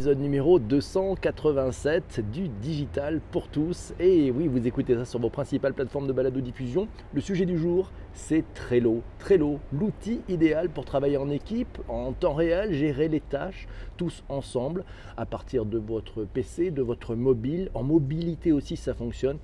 épisode numéro 287 du Digital pour tous. Et oui, vous écoutez ça sur vos principales plateformes de balado-diffusion. Le sujet du jour, c'est Trello. Trello, l'outil idéal pour travailler en équipe, en temps réel, gérer les tâches, tous ensemble, à partir de votre PC, de votre mobile. En mobilité aussi, ça fonctionne.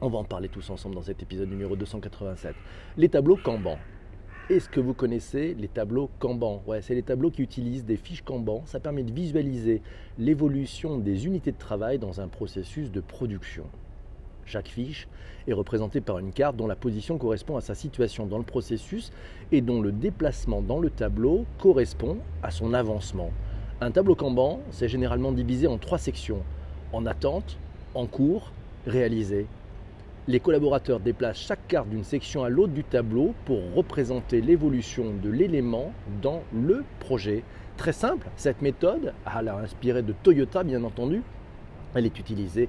On va en parler tous ensemble dans cet épisode numéro 287. Les tableaux Kanban. Est-ce que vous connaissez les tableaux Kanban? Ouais, c'est les tableaux qui utilisent des fiches Kanban. Ça permet de visualiser l'évolution des unités de travail dans un processus de production. Chaque fiche est représentée par une carte dont la position correspond à sa situation dans le processus et dont le déplacement dans le tableau correspond à son avancement. Un tableau Kanban, c'est généralement divisé en trois sections en attente, en cours, réalisé les collaborateurs déplacent chaque carte d'une section à l'autre du tableau pour représenter l'évolution de l'élément dans le projet. Très simple, cette méthode, elle a de Toyota bien entendu, elle est utilisée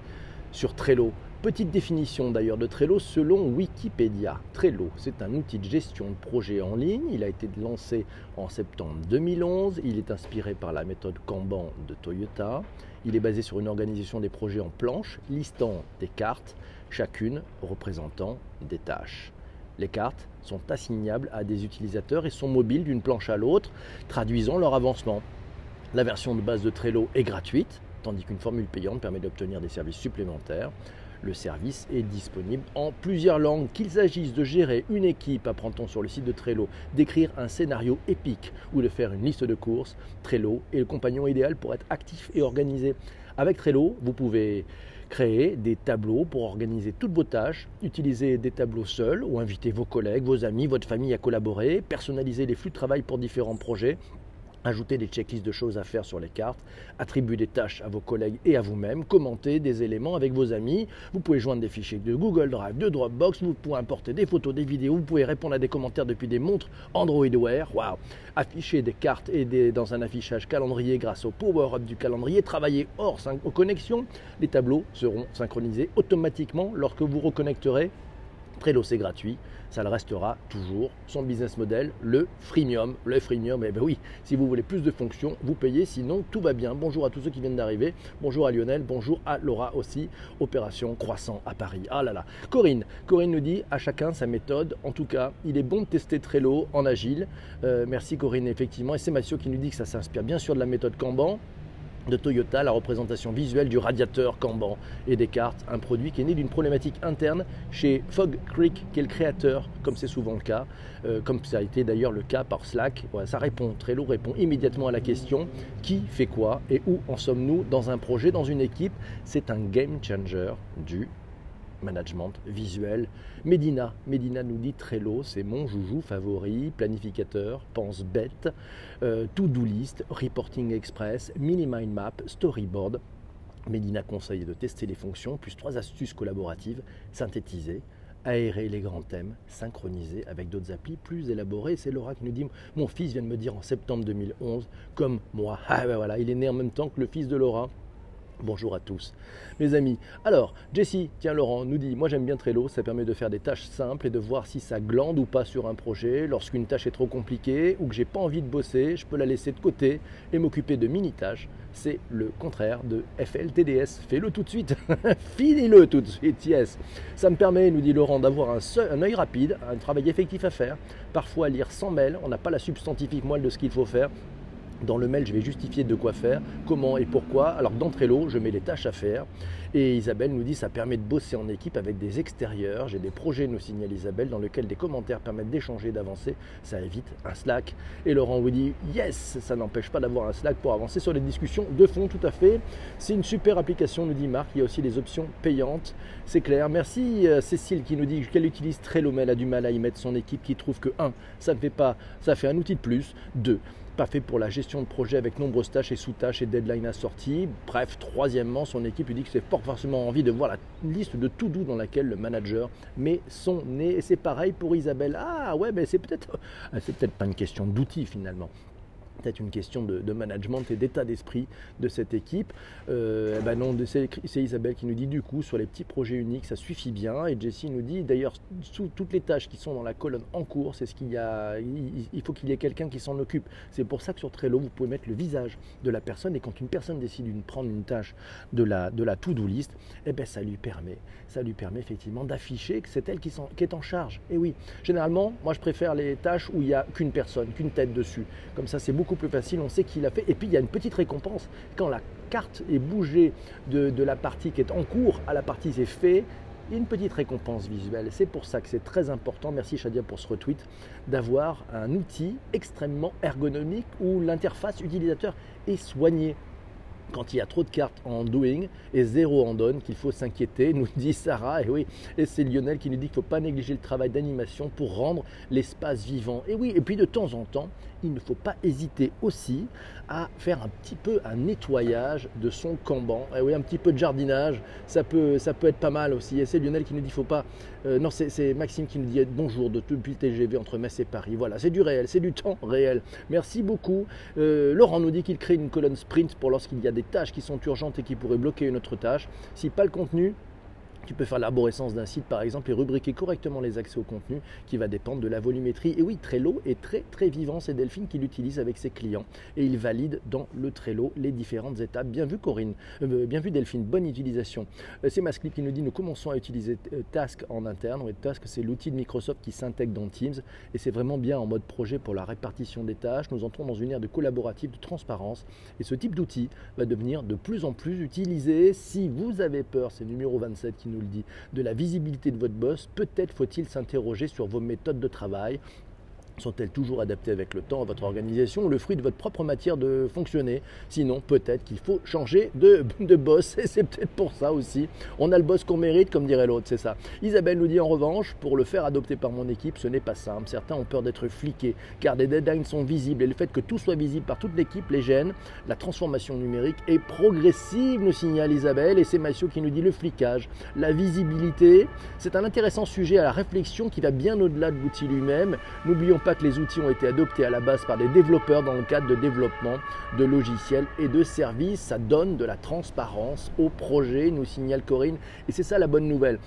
sur Trello. Petite définition d'ailleurs de Trello selon Wikipédia. Trello, c'est un outil de gestion de projet en ligne. Il a été lancé en septembre 2011. Il est inspiré par la méthode Kanban de Toyota. Il est basé sur une organisation des projets en planches, listant des cartes, chacune représentant des tâches. Les cartes sont assignables à des utilisateurs et sont mobiles d'une planche à l'autre, traduisant leur avancement. La version de base de Trello est gratuite, tandis qu'une formule payante permet d'obtenir des services supplémentaires. Le service est disponible en plusieurs langues. Qu'il s'agisse de gérer une équipe, apprend-on sur le site de Trello, d'écrire un scénario épique ou de faire une liste de courses, Trello est le compagnon idéal pour être actif et organisé. Avec Trello, vous pouvez créer des tableaux pour organiser toutes vos tâches, utiliser des tableaux seuls ou inviter vos collègues, vos amis, votre famille à collaborer, personnaliser les flux de travail pour différents projets Ajouter des checklists de choses à faire sur les cartes, attribuer des tâches à vos collègues et à vous-même, commenter des éléments avec vos amis. Vous pouvez joindre des fichiers de Google Drive, de Dropbox, vous pouvez importer des photos, des vidéos, vous pouvez répondre à des commentaires depuis des montres Android Wear. Waouh Afficher des cartes et des, dans un affichage calendrier grâce au power-up du calendrier, travailler hors connexion. Les tableaux seront synchronisés automatiquement lorsque vous reconnecterez Trello, c'est gratuit. Ça le restera toujours. Son business model, le freemium. Le freemium, eh bien oui, si vous voulez plus de fonctions, vous payez. Sinon, tout va bien. Bonjour à tous ceux qui viennent d'arriver. Bonjour à Lionel. Bonjour à Laura aussi. Opération Croissant à Paris. Ah là là. Corinne. Corinne nous dit à chacun sa méthode. En tout cas, il est bon de tester Trello en agile. Euh, merci Corinne, effectivement. Et c'est Mathieu qui nous dit que ça s'inspire bien sûr de la méthode Kanban de Toyota, la représentation visuelle du radiateur Kanban et des cartes, un produit qui est né d'une problématique interne chez Fog Creek, qui est le créateur, comme c'est souvent le cas, euh, comme ça a été d'ailleurs le cas par Slack. ça répond, Trello répond immédiatement à la question qui fait quoi et où en sommes-nous dans un projet, dans une équipe? C'est un game changer du management visuel. Medina, Medina nous dit Trello, c'est mon joujou favori, planificateur, pense bête, euh, to-do list, reporting express, mini mind map, storyboard. Medina conseille de tester les fonctions, plus trois astuces collaboratives, synthétiser, aérer les grands thèmes, synchroniser avec d'autres applis plus élaborés. C'est Laura qui nous dit Mon fils vient de me dire en septembre 2011, comme moi. Ah ben voilà, il est né en même temps que le fils de Laura. Bonjour à tous, mes amis. Alors, Jessie, tiens Laurent, nous dit Moi j'aime bien Trello, ça permet de faire des tâches simples et de voir si ça glande ou pas sur un projet. Lorsqu'une tâche est trop compliquée ou que j'ai pas envie de bosser, je peux la laisser de côté et m'occuper de mini-tâches. C'est le contraire de FLTDS. Fais-le tout de suite, finis-le tout de suite, yes. Ça me permet, nous dit Laurent, d'avoir un, un œil rapide, un travail effectif à faire. Parfois, lire sans mail, on n'a pas la substantifique moelle de ce qu'il faut faire. Dans le mail, je vais justifier de quoi faire, comment et pourquoi. Alors dans Trello, je mets les tâches à faire. Et Isabelle nous dit ça permet de bosser en équipe avec des extérieurs. J'ai des projets, nous signale Isabelle, dans lesquels des commentaires permettent d'échanger, d'avancer. Ça évite un Slack. Et Laurent vous dit yes, ça n'empêche pas d'avoir un Slack pour avancer sur les discussions de fond, tout à fait. C'est une super application, nous dit Marc. Il y a aussi des options payantes. C'est clair. Merci euh, Cécile qui nous dit qu'elle utilise mais elle a du mal à y mettre son équipe qui trouve que 1. Ça ne fait pas, ça fait un outil de plus. 2 pas fait pour la gestion de projet avec nombreuses tâches et sous-tâches et deadlines assorties. Bref, troisièmement, son équipe lui dit que c'est pas forcément envie de voir la liste de tout doux dans laquelle le manager met son nez. Et c'est pareil pour Isabelle. Ah ouais, mais c'est peut-être, c'est peut-être pas une question d'outils finalement. Peut-être une question de, management et d'état d'esprit de cette équipe. Euh, eh ben non, c'est Isabelle qui nous dit du coup sur les petits projets uniques ça suffit bien et Jessie nous dit d'ailleurs sous toutes les tâches qui sont dans la colonne en cours c'est ce qu'il y a il, faut qu'il y ait quelqu'un qui s'en occupe. C'est pour ça que sur Trello vous pouvez mettre le visage de la personne et quand une personne décide de prendre une tâche de la, de la to-do list, eh ben ça lui permet ça lui permet effectivement d'afficher que c'est elle qui, qui, est en charge. Et oui, généralement moi je préfère les tâches où il n'y a qu'une personne, qu'une tête dessus. Comme ça c'est beaucoup plus facile, on sait qui l'a fait. Et puis il y a une petite récompense. Quand la carte est bougée de, la partie qui est en cours à la partie qui est fait, a une petite récompense visuelle. C'est pour ça que c'est très important, merci Shadia pour ce retweet, d'avoir un outil extrêmement ergonomique où l'interface utilisateur est soignée quand il y a trop de cartes en doing et zéro en done, qu'il faut s'inquiéter, nous dit Sarah. Et oui, et c'est Lionel qui nous dit qu'il ne faut pas négliger le travail d'animation pour rendre l'espace vivant. Et oui, et puis de temps en temps, il ne faut pas hésiter aussi à faire un petit peu un nettoyage de son camban. Et oui, un petit peu de jardinage, ça peut, ça peut être pas mal aussi. Et c'est Lionel qui nous dit qu'il ne faut pas. Euh, non, c'est Maxime qui nous dit bonjour de, depuis le TGV entre Metz et Paris. Voilà, c'est du réel, c'est du temps réel. Merci beaucoup. Euh, Laurent nous dit qu'il crée une colonne sprint pour lorsqu'il y a des tâches qui sont urgentes et qui pourraient bloquer une autre tâche. Si pas le contenu, tu peux faire l'arborescence d'un site par exemple et rubriquer correctement les accès au contenu qui va dépendre de la volumétrie. Et oui, Trello est très très vivant, c'est Delphine qui l'utilise avec ses clients et il valide dans le Trello les différentes étapes. Bien vu Corinne, euh, bien vu Delphine, bonne utilisation. Euh, c'est Masclip qui nous dit nous commençons à utiliser euh, Task en interne. Oui, Task c'est l'outil de Microsoft qui s'intègre dans Teams et c'est vraiment bien en mode projet pour la répartition des tâches. Nous entrons dans une ère de collaboratif, de transparence et ce type d'outil va devenir de plus en plus utilisé. Si vous avez peur, c'est numéro 27 qui le dit, de la visibilité de votre boss, peut-être faut-il s'interroger sur vos méthodes de travail, sont-elles toujours adaptées avec le temps à votre organisation, le fruit de votre propre matière de fonctionner? Sinon, peut-être qu'il faut changer de, boss, et c'est peut-être pour ça aussi. On a le boss qu'on mérite, comme dirait l'autre, c'est ça. Isabelle nous dit en revanche, pour le faire adopter par mon équipe, ce n'est pas simple. Certains ont peur d'être fliqués, car des deadlines sont visibles, et le fait que tout soit visible par toute l'équipe les gêne. La transformation numérique est progressive, nous signale Isabelle, et c'est Mathieu qui nous dit le flicage, la visibilité. C'est un intéressant sujet à la réflexion qui va bien au-delà de l'outil lui-même. N'oublions pas que les outils ont été adoptés à la base par des développeurs dans le cadre de développement de logiciels et de services. Ça donne de la transparence au projet, nous signale Corinne. Et c'est ça la bonne nouvelle.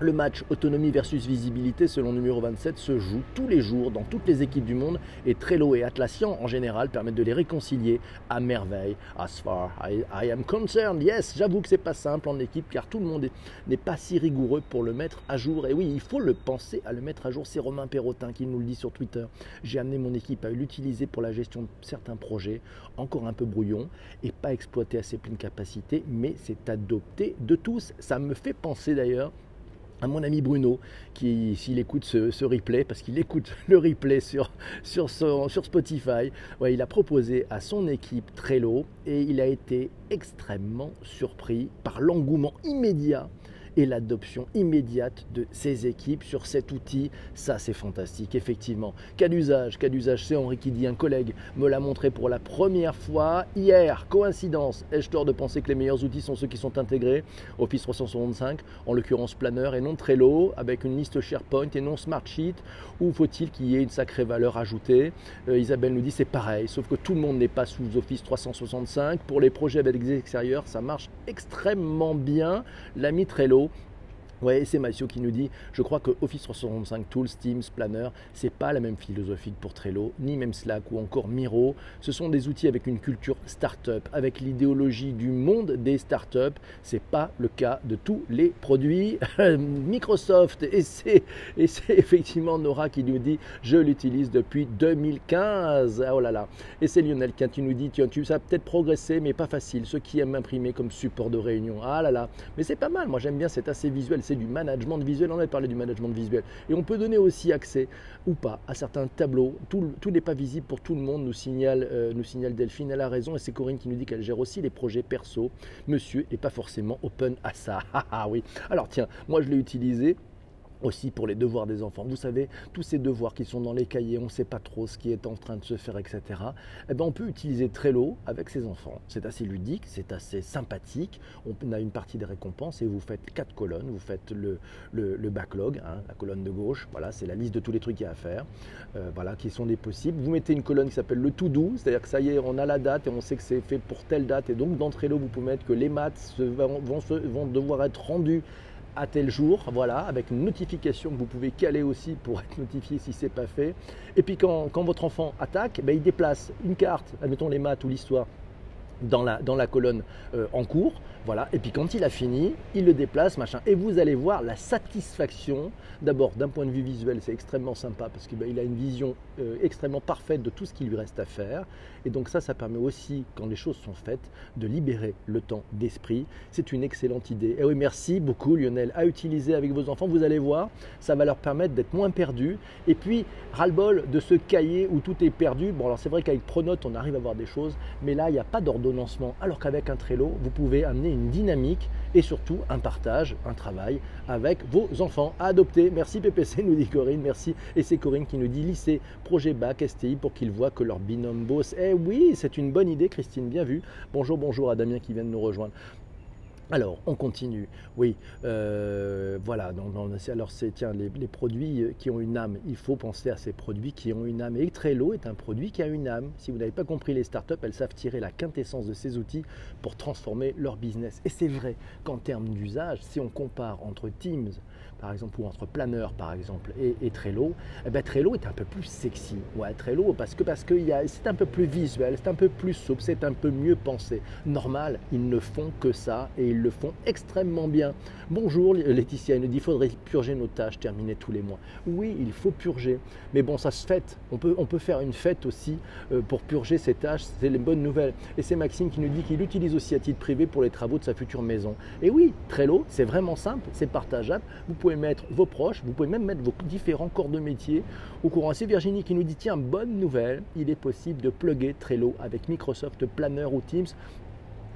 Le match autonomie versus visibilité, selon numéro 27, se joue tous les jours dans toutes les équipes du monde et Trello et Atlassian en général permettent de les réconcilier à merveille. As far I, am concerned, yes, j'avoue que c'est pas simple en équipe car tout le monde n'est pas si rigoureux pour le mettre à jour. Et oui, il faut le penser à le mettre à jour. C'est Romain Perrotin qui nous le dit sur Twitter. J'ai amené mon équipe à l'utiliser pour la gestion de certains projets, encore un peu brouillon et pas exploité à ses pleines capacités, mais c'est adopté de tous. Ça me fait penser d'ailleurs à mon ami Bruno, qui, s'il écoute ce, replay, parce qu'il écoute le replay sur, Spotify, il a proposé à son équipe Trello et il a été extrêmement surpris par l'engouement immédiat et l'adoption immédiate de ces équipes sur cet outil. Ça, c'est fantastique, effectivement. Cas d'usage, cas d'usage, c'est Henri qui dit, un collègue me l'a montré pour la première fois hier. Coïncidence, ai-je tort de penser que les meilleurs outils sont ceux qui sont intégrés? Office 365, en l'occurrence Planner et non Trello, avec une liste SharePoint et non Smartsheet, ou faut-il qu'il y ait une sacrée valeur ajoutée? Euh, Isabelle nous dit c'est pareil, sauf que tout le monde n'est pas sous Office 365. Pour les projets avec des extérieurs, ça marche extrêmement bien. L'ami Trello Ouais, c'est Mathieu qui nous dit Je crois que Office 365 Tools, Teams, Planner, c'est pas la même philosophie que pour Trello, ni même Slack ou encore Miro. Ce sont des outils avec une culture startup, avec l'idéologie du monde des startups. C'est pas le cas de tous les produits Microsoft. Et c'est, effectivement Nora qui nous dit Je l'utilise depuis 2015. Ah, oh là là. Et c'est Lionel qui nous dit tu, ça a peut-être progressé, mais pas facile. Ceux qui aiment imprimer comme support de réunion. Ah là là. Mais c'est pas mal. Moi, j'aime bien, c'est assez visuel c'est du management visuel. On avait parlé du management visuel. Et on peut donner aussi accès ou pas à certains tableaux. Tout, n'est pas visible pour tout le monde, nous signale, euh, nous Delphine. Elle a raison et c'est Corinne qui nous dit qu'elle gère aussi les projets perso. Monsieur n'est pas forcément open à ça. Ah oui. Alors tiens, moi je l'ai utilisé aussi pour les devoirs des enfants. Vous savez, tous ces devoirs qui sont dans les cahiers, on ne sait pas trop ce qui est en train de se faire, etc. Eh ben, on peut utiliser Trello avec ses enfants. C'est assez ludique, c'est assez sympathique. On a une partie des récompenses et vous faites quatre colonnes. Vous faites le, backlog, hein, la colonne de gauche. Voilà, c'est la liste de tous les trucs qu'il y a à faire. Euh, voilà, qui sont des possibles. Vous mettez une colonne qui s'appelle le to do, c'est-à-dire que ça y est, on a la date et on sait que c'est fait pour telle date. Et donc dans Trello, vous pouvez mettre que les maths vont, vont devoir être rendus à tel jour, voilà, avec une notification que vous pouvez caler aussi pour être notifié si ce n'est pas fait. Et puis quand, votre enfant attaque, ben, il déplace une carte, admettons les maths ou l'histoire, dans la, dans la colonne euh, en cours. Voilà. Et puis quand il a fini, il le déplace, machin. Et vous allez voir la satisfaction. D'abord, d'un point de vue visuel, c'est extrêmement sympa parce qu'il ben, a une vision euh, extrêmement parfaite de tout ce qui lui reste à faire. Et donc ça, ça permet aussi, quand les choses sont faites, de libérer le temps d'esprit. C'est une excellente idée. Et oui, merci beaucoup Lionel à utiliser avec vos enfants. Vous allez voir, ça va leur permettre d'être moins perdus. Et puis, ras-le-bol de ce cahier où tout est perdu. Bon, alors c'est vrai qu'avec Pronote, on arrive à voir des choses, mais là, il n'y a pas Alors qu'avec un Trello, vous pouvez amener une dynamique et surtout un partage, un travail avec vos enfants à adopter. Merci PPC, nous dit Corinne, merci. Et c'est Corinne qui nous dit lycée, projet bac, STI pour qu'ils voient que leur binôme bosse. Eh oui, c'est une bonne idée, Christine, bien vu. Bonjour, bonjour à Damien qui vient de nous rejoindre. Alors, on continue. Oui, euh, voilà. alors, c'est tiens, les, produits qui ont une âme. Il faut penser à ces produits qui ont une âme. Et Trello est un produit qui a une âme. Si vous n'avez pas compris les startups, elles savent tirer la quintessence de ces outils pour transformer leur business. Et c'est vrai qu'en termes d'usage, si on compare entre Teams, par exemple, ou entre Planner, par exemple, et, Trello, eh ben, Trello est un peu plus sexy. Ouais, Trello, parce que parce que c'est un peu plus visuel, c'est un peu plus souple, c'est un peu mieux pensé. Normal, ils ne font que ça et ils le font extrêmement bien. Bonjour Laetitia, il nous dit il faudrait purger nos tâches terminées tous les mois. Oui, il faut purger, mais bon, ça se fête. On peut, on peut faire une fête aussi euh, pour purger ces tâches, c'est les bonnes nouvelles. Et c'est Maxime qui nous dit qu'il utilise aussi à titre privé pour les travaux de sa future maison. Et oui, Trello, c'est vraiment simple, c'est partageable. Vous pouvez mettre vos proches, vous pouvez même mettre vos différents corps de métier au courant. C'est Virginie qui nous dit tiens, bonne nouvelle, il est possible de plugger Trello avec Microsoft Planner ou Teams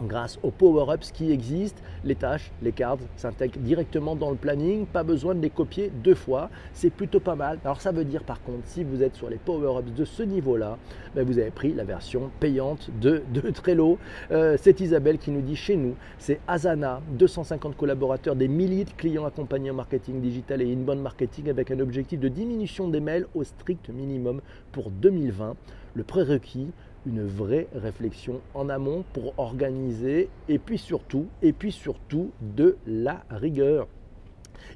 grâce aux power-ups qui existent, les tâches, les cards s'intègrent directement dans le planning, pas besoin de les copier deux fois, c'est plutôt pas mal. Alors ça veut dire par contre, si vous êtes sur les power-ups de ce niveau-là, ben, vous avez pris la version payante de, Trello. Euh, c'est Isabelle qui nous dit chez nous, c'est Asana, 250 collaborateurs, des milliers de clients accompagnés en marketing digital et inbound marketing avec un objectif de diminution des mails au strict minimum pour 2020. Le prérequis, une vraie réflexion en amont pour organiser et puis surtout, et puis surtout de la rigueur.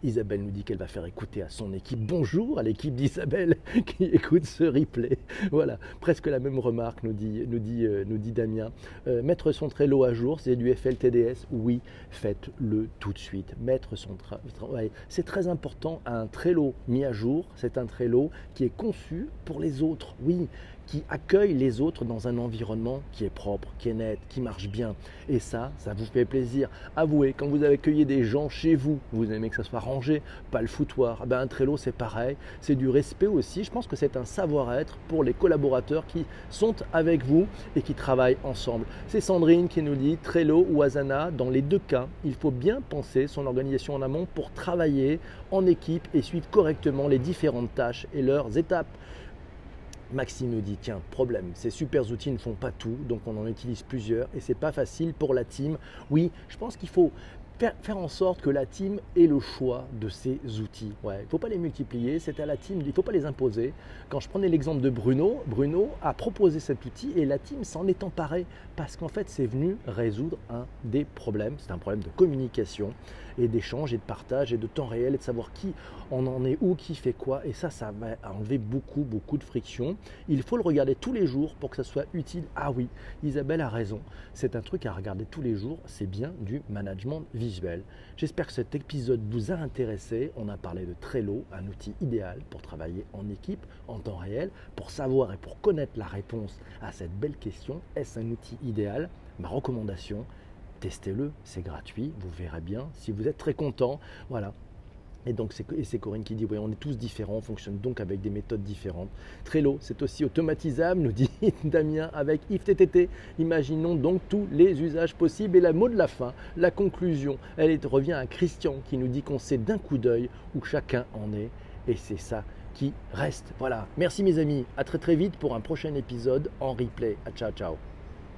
Isabelle nous dit qu'elle va faire écouter à son équipe. Bonjour à l'équipe d'Isabelle qui écoute ce replay. Voilà, presque la même remarque, nous dit, nous dit, euh, nous dit Damien. Euh, mettre son Trello à jour, c'est du FLTDS Oui, faites-le tout de suite. Mettre son travail, c'est très important. Un Trello mis à jour, c'est un Trello qui est conçu pour les autres. Oui, qui accueille les autres dans un environnement qui est propre, qui est net, qui marche bien. Et ça, ça vous fait plaisir. Avouez, quand vous accueillez des gens chez vous, vous aimez que ça soit rangé, pas le foutoir. Eh ben, un Trello, c'est pareil. C'est du respect aussi. Je pense que c'est un savoir-être pour les collaborateurs qui sont avec vous et qui travaillent ensemble. C'est Sandrine qui nous dit Trello ou Asana, dans les deux cas, il faut bien penser son organisation en amont pour travailler en équipe et suivre correctement les différentes tâches et leurs étapes. Maxime nous dit tiens, problème, ces super outils ne font pas tout, donc on en utilise plusieurs et c'est pas facile pour la team. Oui, je pense qu'il faut faire, en sorte que la team ait le choix de ces outils. Ouais, il ne faut pas les multiplier, c'est à la team, il ne faut pas les imposer. Quand je prenais l'exemple de Bruno, Bruno a proposé cet outil et la team s'en est emparée parce qu'en fait c'est venu résoudre un des problèmes. C'est un problème de communication et d'échange et de partage et de temps réel et de savoir qui on en est où, qui fait quoi. Et ça, ça va enlever beaucoup, beaucoup de friction. Il faut le regarder tous les jours pour que ça soit utile. Ah oui, Isabelle a raison. C'est un truc à regarder tous les jours. C'est bien du management visuel. J'espère que cet épisode vous a intéressé. On a parlé de Trello, un outil idéal pour travailler en équipe, en temps réel, pour savoir et pour connaître la réponse à cette belle question. Est-ce un outil idéal? Ma recommandation, testez-le, c'est gratuit, vous verrez bien si vous êtes très content. Voilà, Et donc c'est Corinne qui dit oui, on est tous différents, on fonctionne donc avec des méthodes différentes. Trello, c'est aussi automatisable, nous dit Damien avec IFTTT. Imaginons donc tous les usages possibles. Et la mot de la fin, la conclusion, elle revient à Christian qui nous dit qu'on sait d'un coup d'œil où chacun en est. Et c'est ça qui reste. Voilà. Merci mes amis. À très très vite pour un prochain épisode en replay. À ciao ciao.